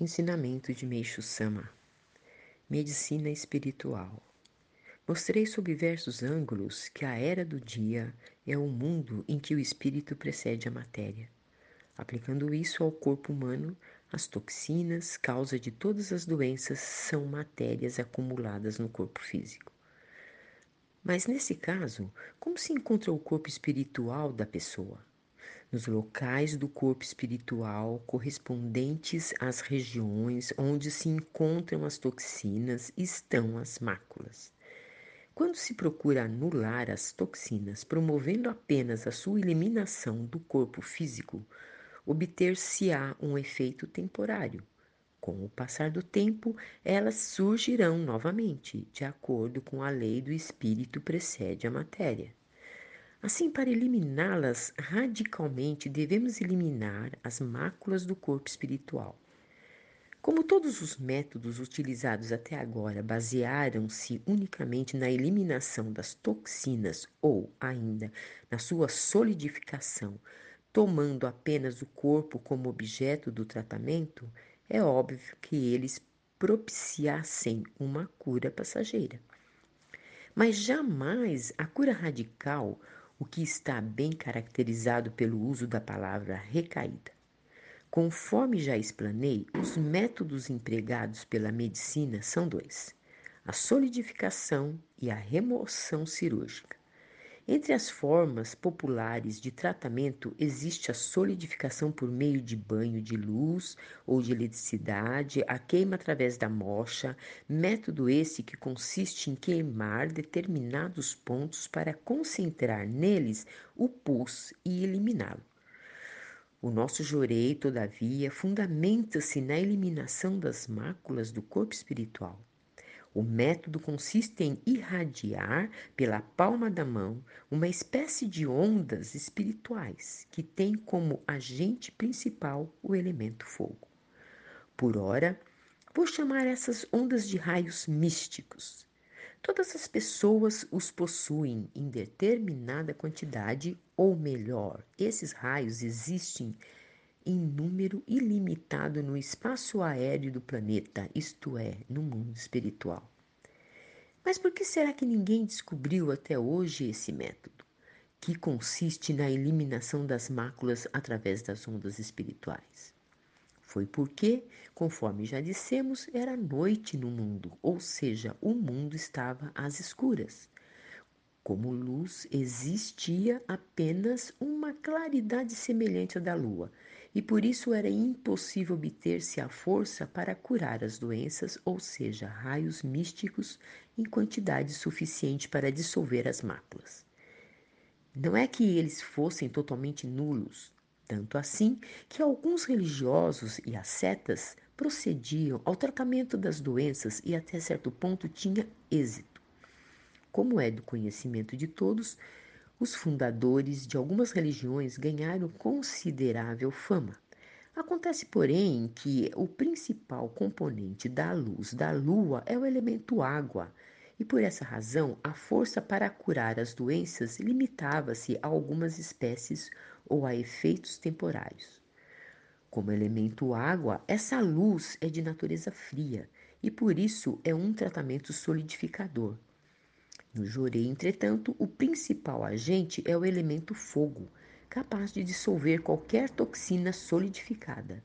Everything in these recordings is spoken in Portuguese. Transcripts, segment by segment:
Ensinamento de Meixo Sama Medicina Espiritual Mostrei sob diversos ângulos que a era do dia é o mundo em que o espírito precede a matéria. Aplicando isso ao corpo humano, as toxinas, causa de todas as doenças, são matérias acumuladas no corpo físico. Mas nesse caso, como se encontra o corpo espiritual da pessoa? Nos locais do corpo espiritual correspondentes às regiões onde se encontram as toxinas estão as máculas. Quando se procura anular as toxinas, promovendo apenas a sua eliminação do corpo físico, obter-se-á um efeito temporário. Com o passar do tempo, elas surgirão novamente, de acordo com a lei do espírito precede a matéria. Assim, para eliminá-las radicalmente, devemos eliminar as máculas do corpo espiritual. Como todos os métodos utilizados até agora basearam-se unicamente na eliminação das toxinas ou ainda na sua solidificação, tomando apenas o corpo como objeto do tratamento, é óbvio que eles propiciassem uma cura passageira. Mas jamais a cura radical o que está bem caracterizado pelo uso da palavra recaída. Conforme já explanei, os métodos empregados pela medicina são dois: a solidificação e a remoção cirúrgica. Entre as formas populares de tratamento existe a solidificação por meio de banho de luz ou de eletricidade, a queima através da mocha, método esse que consiste em queimar determinados pontos para concentrar neles o pus e eliminá-lo. O nosso jorei, todavia, fundamenta-se na eliminação das máculas do corpo espiritual. O método consiste em irradiar pela palma da mão uma espécie de ondas espirituais que tem como agente principal o elemento fogo. Por ora, vou chamar essas ondas de raios místicos. Todas as pessoas os possuem em determinada quantidade, ou melhor, esses raios existem em número ilimitado no espaço aéreo do planeta, isto é, no mundo espiritual. Mas por que será que ninguém descobriu até hoje esse método, que consiste na eliminação das máculas através das ondas espirituais? Foi porque, conforme já dissemos, era noite no mundo, ou seja, o mundo estava às escuras. Como luz, existia apenas uma claridade semelhante à da lua, e por isso era impossível obter-se a força para curar as doenças, ou seja, raios místicos em quantidade suficiente para dissolver as máculas. Não é que eles fossem totalmente nulos, tanto assim que alguns religiosos e ascetas procediam ao tratamento das doenças e até certo ponto tinha êxito. Como é do conhecimento de todos, os fundadores de algumas religiões ganharam considerável fama. Acontece, porém, que o principal componente da luz da lua é o elemento água, e por essa razão a força para curar as doenças limitava-se a algumas espécies ou a efeitos temporários. Como elemento água, essa luz é de natureza fria e por isso é um tratamento solidificador. No jorei, entretanto, o principal agente é o elemento fogo, capaz de dissolver qualquer toxina solidificada.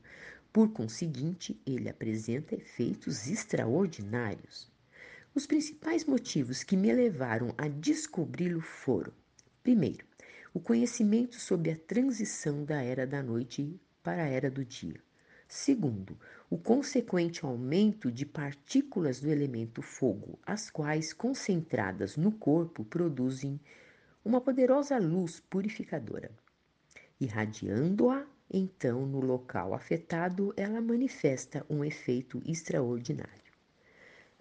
Por conseguinte, ele apresenta efeitos extraordinários. Os principais motivos que me levaram a descobri-lo foram: primeiro, o conhecimento sobre a transição da era da noite para a era do dia. Segundo, o consequente aumento de partículas do elemento fogo, as quais, concentradas no corpo, produzem uma poderosa luz purificadora. Irradiando-a, então, no local afetado, ela manifesta um efeito extraordinário.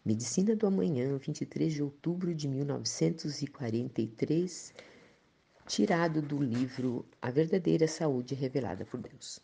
Medicina do Amanhã, 23 de outubro de 1943, tirado do livro A Verdadeira Saúde Revelada por Deus.